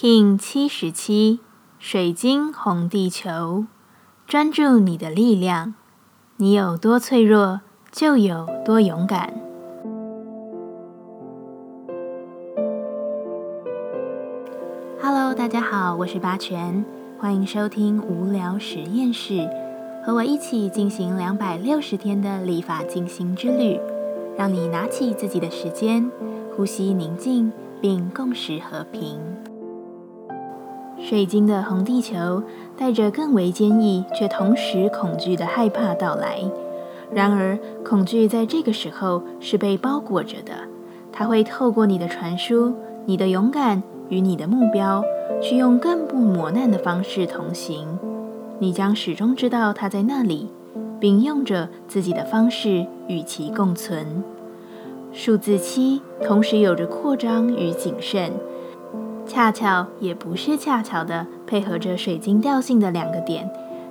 King 七十七，水晶红地球，专注你的力量。你有多脆弱，就有多勇敢。Hello，大家好，我是八全，欢迎收听无聊实验室，和我一起进行两百六十天的立法进行之旅，让你拿起自己的时间，呼吸宁静，并共识和平。水晶的红地球带着更为坚毅却同时恐惧的害怕到来。然而，恐惧在这个时候是被包裹着的，它会透过你的传输、你的勇敢与你的目标，去用更不磨难的方式同行。你将始终知道它在那里，并用着自己的方式与其共存。数字七同时有着扩张与谨慎。恰巧也不是恰巧的，配合着水晶调性的两个点，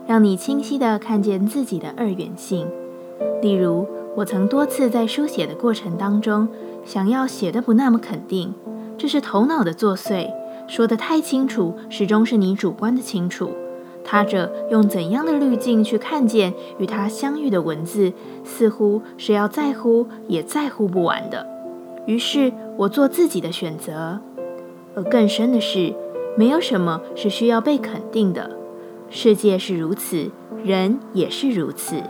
让你清晰的看见自己的二元性。例如，我曾多次在书写的过程当中，想要写的不那么肯定，这是头脑的作祟；说的太清楚，始终是你主观的清楚。他者用怎样的滤镜去看见与他相遇的文字，似乎是要在乎也在乎不完的。于是我做自己的选择。而更深的是，没有什么是需要被肯定的。世界是如此，人也是如此。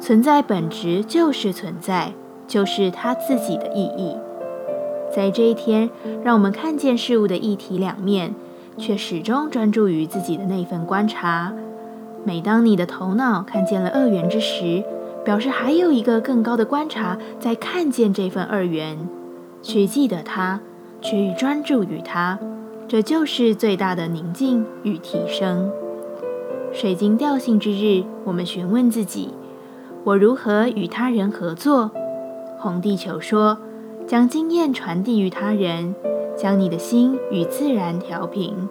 存在本质就是存在，就是它自己的意义。在这一天，让我们看见事物的一体两面，却始终专注于自己的那份观察。每当你的头脑看见了二元之时，表示还有一个更高的观察在看见这份二元，去记得它。去专注于它，这就是最大的宁静与提升。水晶调性之日，我们询问自己：我如何与他人合作？红地球说：将经验传递于他人，将你的心与自然调平，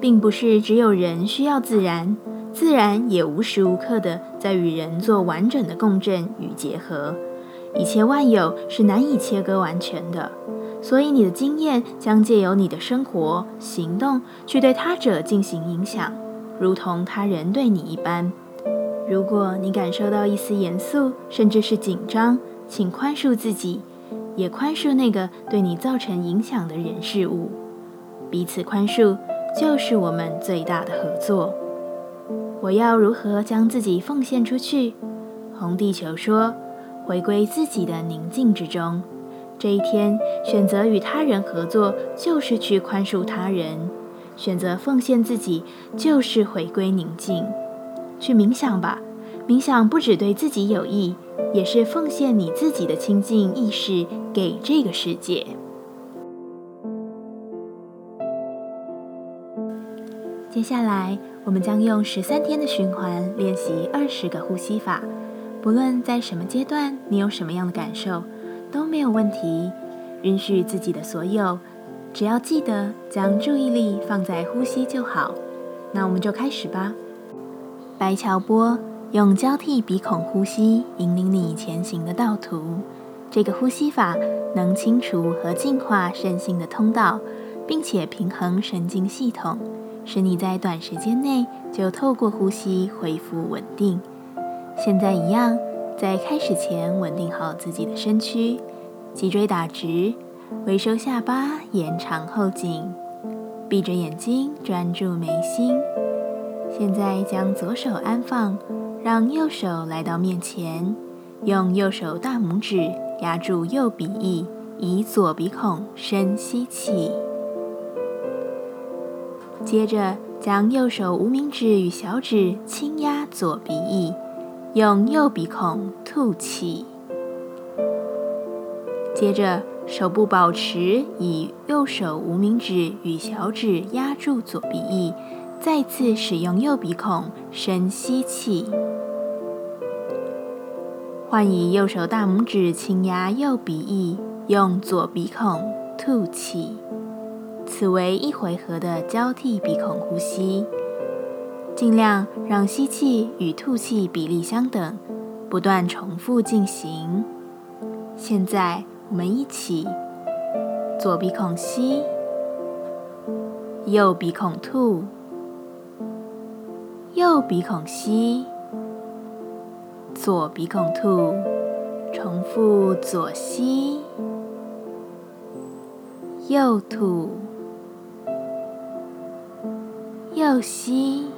并不是只有人需要自然，自然也无时无刻的在与人做完整的共振与结合。一切万有是难以切割完全的。所以，你的经验将借由你的生活行动去对他者进行影响，如同他人对你一般。如果你感受到一丝严肃，甚至是紧张，请宽恕自己，也宽恕那个对你造成影响的人事物。彼此宽恕，就是我们最大的合作。我要如何将自己奉献出去？红地球说：回归自己的宁静之中。这一天，选择与他人合作，就是去宽恕他人；选择奉献自己，就是回归宁静。去冥想吧，冥想不只对自己有益，也是奉献你自己的清净意识给这个世界。接下来，我们将用十三天的循环练习二十个呼吸法。不论在什么阶段，你有什么样的感受？都没有问题，允许自己的所有，只要记得将注意力放在呼吸就好。那我们就开始吧。白桥波用交替鼻孔呼吸引领你前行的道途。这个呼吸法能清除和净化身心的通道，并且平衡神经系统，使你在短时间内就透过呼吸恢复稳定。现在一样。在开始前，稳定好自己的身躯，脊椎打直，微收下巴，延长后颈，闭着眼睛专注眉心。现在将左手安放，让右手来到面前，用右手大拇指压住右鼻翼，以左鼻孔深吸气。接着将右手无名指与小指轻压左鼻翼。用右鼻孔吐气，接着手部保持以右手无名指与小指压住左鼻翼，再次使用右鼻孔深吸气，换以右手大拇指轻压右鼻翼，用左鼻孔吐气。此为一回合的交替鼻孔呼吸。尽量让吸气与吐气比例相等，不断重复进行。现在我们一起，左鼻孔吸，右鼻孔吐，右鼻孔吸，左鼻孔吐，重复左吸，右吐，右吸，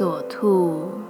左兔。